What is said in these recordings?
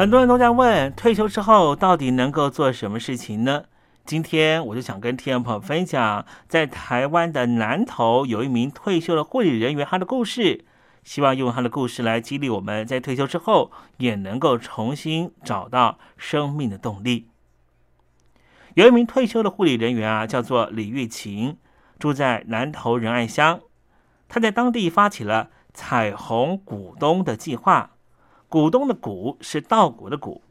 很多人都在问，退休之后到底能够做什么事情呢？今天我就想跟听众朋友分享，在台湾的南投有一名退休的护理人员他的故事，希望用他的故事来激励我们在退休之后也能够重新找到生命的动力。有一名退休的护理人员啊，叫做李玉琴，住在南投仁爱乡，他在当地发起了彩虹股东的计划。股东的股是稻谷的谷，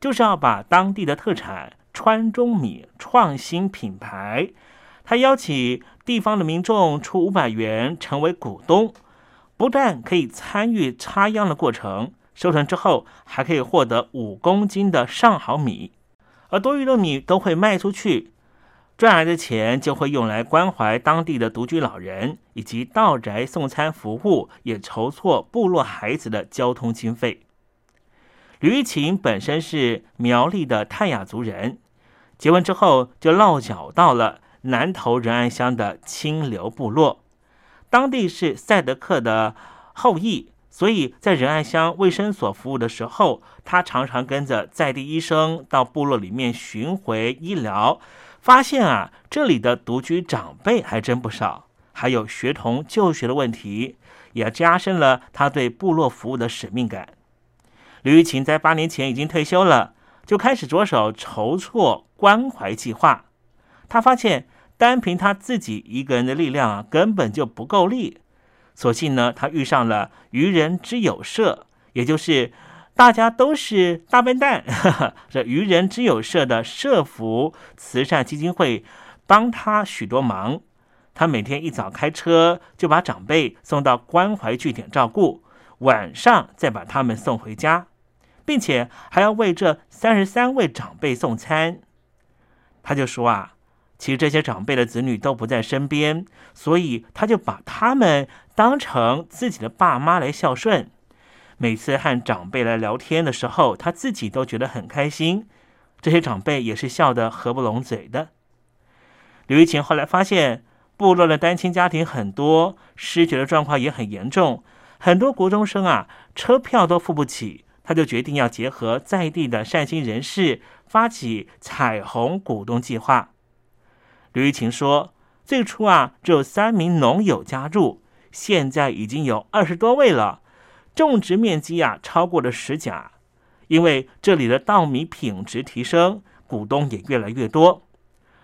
就是要把当地的特产川中米创新品牌。他邀请地方的民众出五百元成为股东，不但可以参与插秧的过程，收成之后还可以获得五公斤的上好米，而多余的米都会卖出去，赚来的钱就会用来关怀当地的独居老人，以及到宅送餐服务，也筹措部落孩子的交通经费。吕玉琴本身是苗栗的泰雅族人，结婚之后就落脚到了南投仁爱乡的清流部落。当地是赛德克的后裔，所以在仁爱乡卫生所服务的时候，他常常跟着在地医生到部落里面巡回医疗，发现啊，这里的独居长辈还真不少，还有学童就学的问题，也加深了他对部落服务的使命感。吕玉琴在八年前已经退休了，就开始着手筹措关怀计划。他发现。单凭他自己一个人的力量啊，根本就不够力。所幸呢，他遇上了愚人之友社，也就是大家都是大笨蛋，这愚人之友社的社福慈善基金会帮他许多忙。他每天一早开车就把长辈送到关怀据点照顾，晚上再把他们送回家，并且还要为这三十三位长辈送餐。他就说啊。其实这些长辈的子女都不在身边，所以他就把他们当成自己的爸妈来孝顺。每次和长辈来聊天的时候，他自己都觉得很开心。这些长辈也是笑得合不拢嘴的。刘玉琴后来发现，部落的单亲家庭很多，失学的状况也很严重，很多国中生啊，车票都付不起。他就决定要结合在地的善心人士，发起彩虹股东计划。刘玉琴说：“最初啊，只有三名农友加入，现在已经有二十多位了，种植面积啊超过了十甲。因为这里的稻米品质提升，股东也越来越多，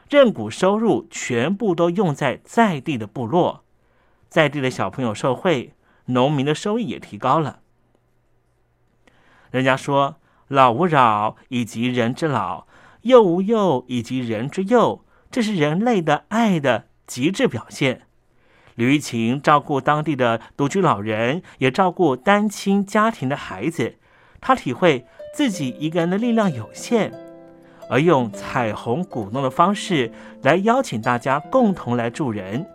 认股收入全部都用在在地的部落，在地的小朋友受惠，农民的收益也提高了。人家说‘老吾老以及人之老，幼吾幼以及人之幼’。”这是人类的爱的极致表现。吕玉琴照顾当地的独居老人，也照顾单亲家庭的孩子。他体会自己一个人的力量有限，而用彩虹鼓弄的方式来邀请大家共同来助人。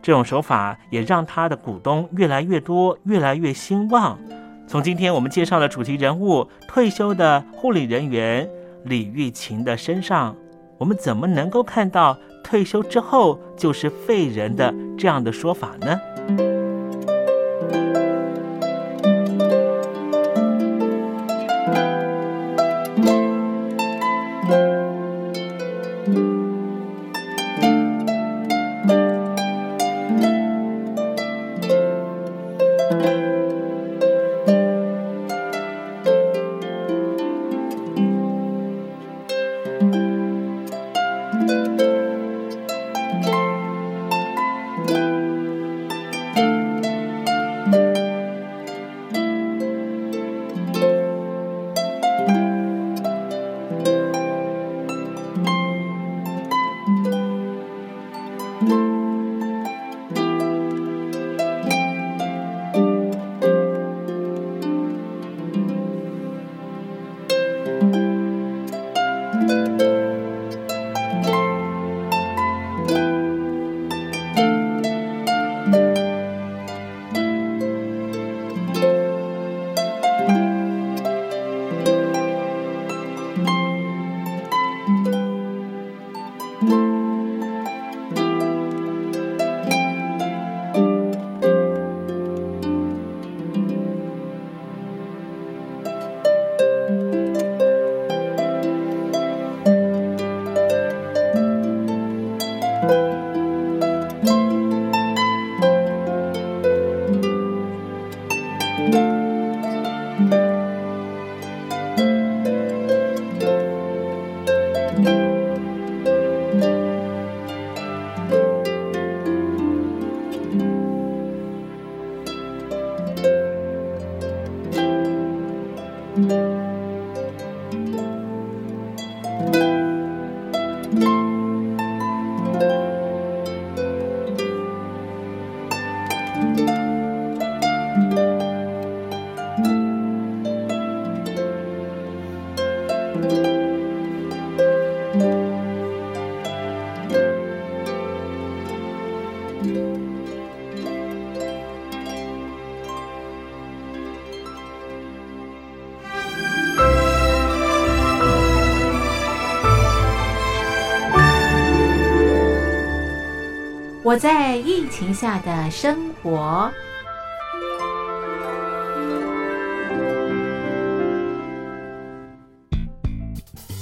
这种手法也让他的股东越来越多，越来越兴旺。从今天我们介绍的主题人物退休的护理人员李玉琴的身上。我们怎么能够看到退休之后就是废人的这样的说法呢？我在疫情下的生活。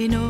I know